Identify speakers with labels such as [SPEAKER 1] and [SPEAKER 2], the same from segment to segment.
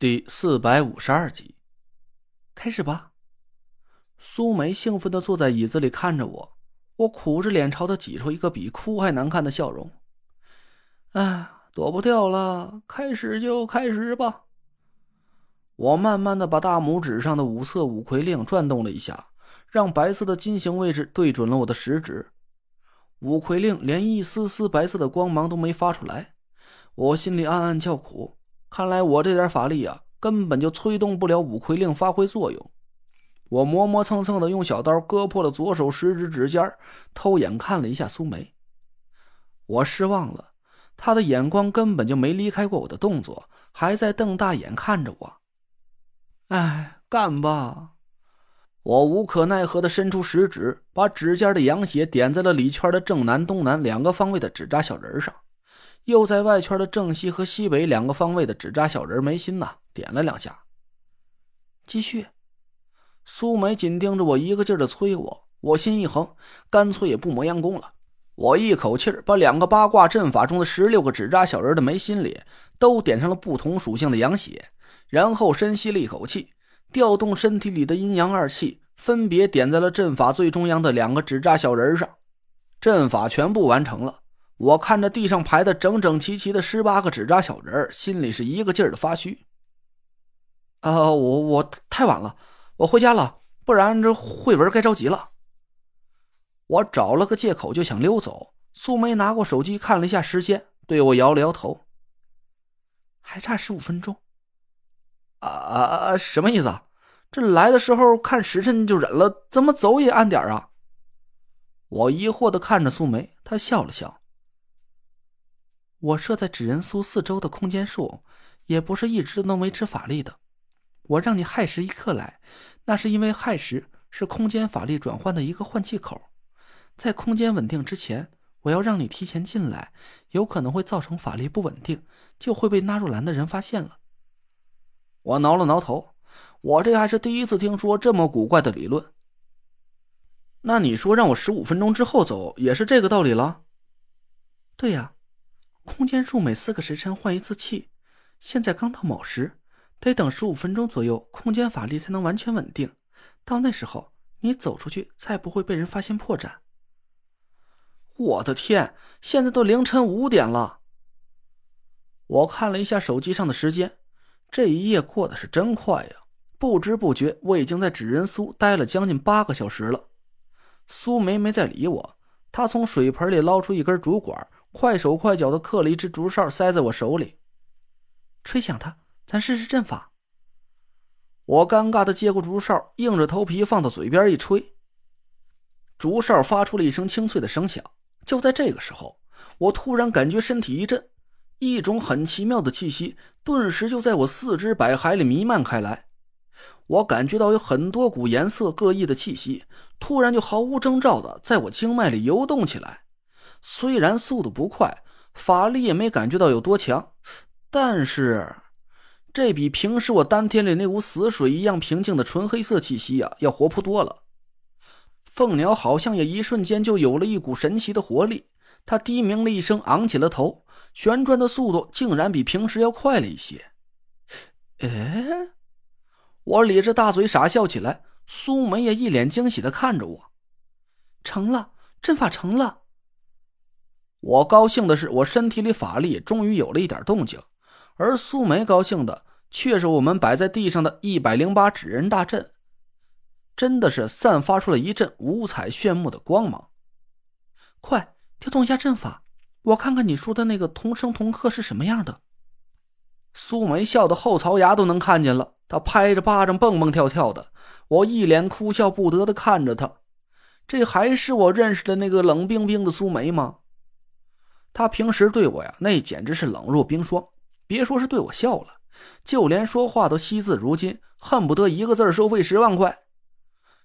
[SPEAKER 1] 第四百五十二集，开始吧。苏梅兴奋的坐在椅子里看着我，我苦着脸朝她挤出一个比哭还难看的笑容。哎，躲不掉了，开始就开始吧。我慢慢的把大拇指上的五色五魁令转动了一下，让白色的金星位置对准了我的食指。五魁令连一丝丝白色的光芒都没发出来，我心里暗暗叫苦。看来我这点法力啊，根本就催动不了五魁令发挥作用。我磨磨蹭蹭的用小刀割破了左手食指指尖，偷眼看了一下苏梅。我失望了，他的眼光根本就没离开过我的动作，还在瞪大眼看着我。哎，干吧！我无可奈何的伸出食指，把指尖的羊血点在了里圈的正南、东南两个方位的纸扎小人上。又在外圈的正西和西北两个方位的纸扎小人眉心呐点了两下。继续，苏梅紧盯着我，一个劲儿的催我。我心一横，干脆也不磨洋工了。我一口气儿把两个八卦阵法中的十六个纸扎小人的眉心里都点上了不同属性的阳血，然后深吸了一口气，调动身体里的阴阳二气，分别点在了阵法最中央的两个纸扎小人上。阵法全部完成了。我看着地上排的整整齐齐的十八个纸扎小人心里是一个劲儿的发虚。啊，我我太晚了，我回家了，不然这慧文该着急了。我找了个借口就想溜走。苏梅拿过手机看了一下时间，对我摇了摇头。还差十五分钟。啊啊啊！什么意思？这来的时候看时辰就忍了，怎么走也按点啊？我疑惑的看着苏梅，她笑了笑。我设在纸人苏四周的空间术，也不是一直都能维持法力的。我让你亥时一刻来，那是因为亥时是空间法力转换的一个换气口，在空间稳定之前，我要让你提前进来，有可能会造成法力不稳定，就会被纳入蓝的人发现了。我挠了挠头，我这还是第一次听说这么古怪的理论。那你说让我十五分钟之后走，也是这个道理了？对呀。空间术每四个时辰换一次气，现在刚到卯时，得等十五分钟左右，空间法力才能完全稳定。到那时候，你走出去，再不会被人发现破绽。我的天，现在都凌晨五点了。我看了一下手机上的时间，这一夜过得是真快呀！不知不觉，我已经在纸人苏待了将近八个小时了。苏梅没再理我，她从水盆里捞出一根竹管。快手快脚的刻了一只竹哨，塞在我手里，吹响它，咱试试阵法。我尴尬的接过竹哨，硬着头皮放到嘴边一吹，竹哨发出了一声清脆的声响。就在这个时候，我突然感觉身体一震，一种很奇妙的气息顿时就在我四肢百骸里弥漫开来。我感觉到有很多股颜色各异的气息，突然就毫无征兆的在我经脉里游动起来。虽然速度不快，法力也没感觉到有多强，但是这比平时我丹田里那股死水一样平静的纯黑色气息呀要活泼多了。凤鸟好像也一瞬间就有了一股神奇的活力，它低鸣了一声，昂起了头，旋转的速度竟然比平时要快了一些。哎，我咧着大嘴傻笑起来，苏梅也一脸惊喜的看着我，成了，阵法成了。我高兴的是，我身体里法力终于有了一点动静，而苏梅高兴的却是我们摆在地上的一百零八纸人大阵，真的是散发出了一阵五彩炫目的光芒。快调动一下阵法，我看看你说的那个同生同克是什么样的。苏梅笑得后槽牙都能看见了，她拍着巴掌蹦蹦跳跳的，我一脸哭笑不得的看着她，这还是我认识的那个冷冰冰的苏梅吗？他平时对我呀，那简直是冷若冰霜。别说是对我笑了，就连说话都惜字如金，恨不得一个字收费十万块。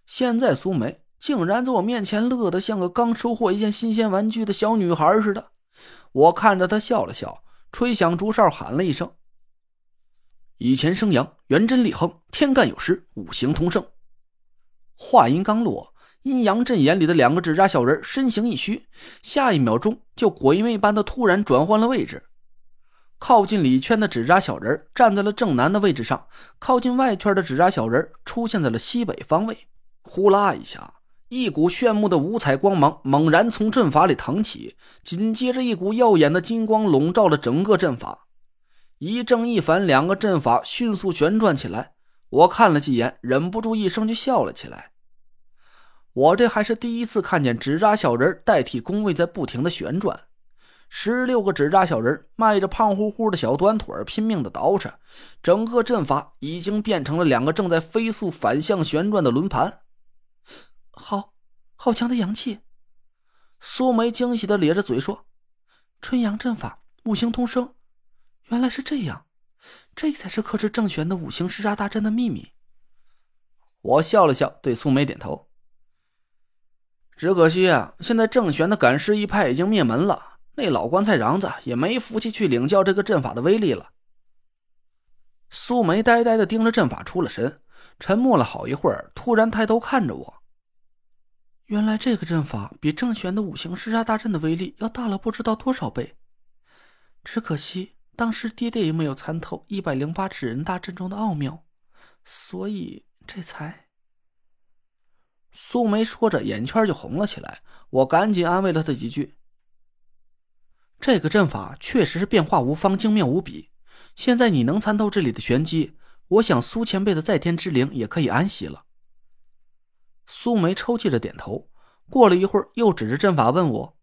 [SPEAKER 1] 现在苏梅竟然在我面前乐得像个刚收获一件新鲜玩具的小女孩似的。我看着她笑了笑，吹响竹哨，喊了一声：“以前生阳，元真立亨，天干有时，五行通胜。”话音刚落。阴阳阵眼里的两个纸扎小人身形一虚，下一秒钟就鬼魅般的突然转换了位置。靠近里圈的纸扎小人站在了正南的位置上，靠近外圈的纸扎小人出现在了西北方位。呼啦一下，一股炫目的五彩光芒猛然从阵法里腾起，紧接着一股耀眼的金光笼罩了整个阵法。一正一反两个阵法迅速旋转起来，我看了几眼，忍不住一声就笑了起来。我这还是第一次看见纸扎小人代替宫位在不停的旋转。十六个纸扎小人迈着胖乎乎的小短腿拼命的倒饬，整个阵法已经变成了两个正在飞速反向旋转的轮盘。好，好强的阳气！苏梅惊喜的咧着嘴说：“春阳阵法，五行通生，原来是这样，这才是克制正玄的五行厮杀大阵的秘密。”我笑了笑，对苏梅点头。只可惜啊，现在郑玄的赶尸一派已经灭门了，那老棺材瓤子也没福气去领教这个阵法的威力了。苏梅呆呆的盯着阵法出了神，沉默了好一会儿，突然抬头看着我。原来这个阵法比郑玄的五行厮杀大阵的威力要大了不知道多少倍，只可惜当时爹爹也没有参透一百零八纸人大阵中的奥妙，所以这才。苏梅说着，眼圈就红了起来。我赶紧安慰了她几句。这个阵法确实是变化无方，精妙无比。现在你能参透这里的玄机，我想苏前辈的在天之灵也可以安息了。苏梅抽泣着点头，过了一会儿，又指着阵法问我：“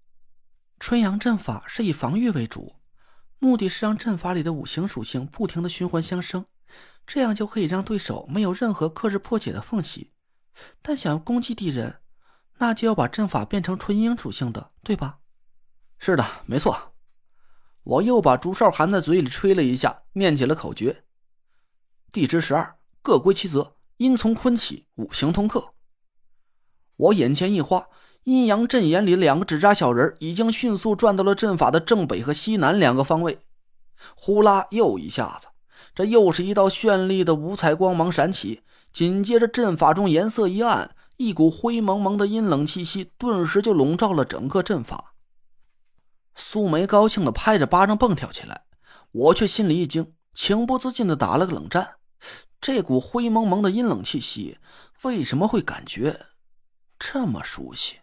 [SPEAKER 1] 春阳阵法是以防御为主，目的是让阵法里的五行属性不停的循环相生，这样就可以让对手没有任何克制破解的缝隙。”但想要攻击敌人，那就要把阵法变成纯阴属性的，对吧？是的，没错。我又把竹哨含在嘴里吹了一下，念起了口诀：“地支十二，各归其责，阴从坤起，五行通克。”我眼前一花，阴阳阵眼里两个纸扎小人已经迅速转到了阵法的正北和西南两个方位。呼啦，又一下子，这又是一道绚丽的五彩光芒闪起。紧接着，阵法中颜色一暗，一股灰蒙蒙的阴冷气息顿时就笼罩了整个阵法。苏梅高兴的拍着巴掌蹦跳起来，我却心里一惊，情不自禁的打了个冷战。这股灰蒙蒙的阴冷气息，为什么会感觉这么熟悉？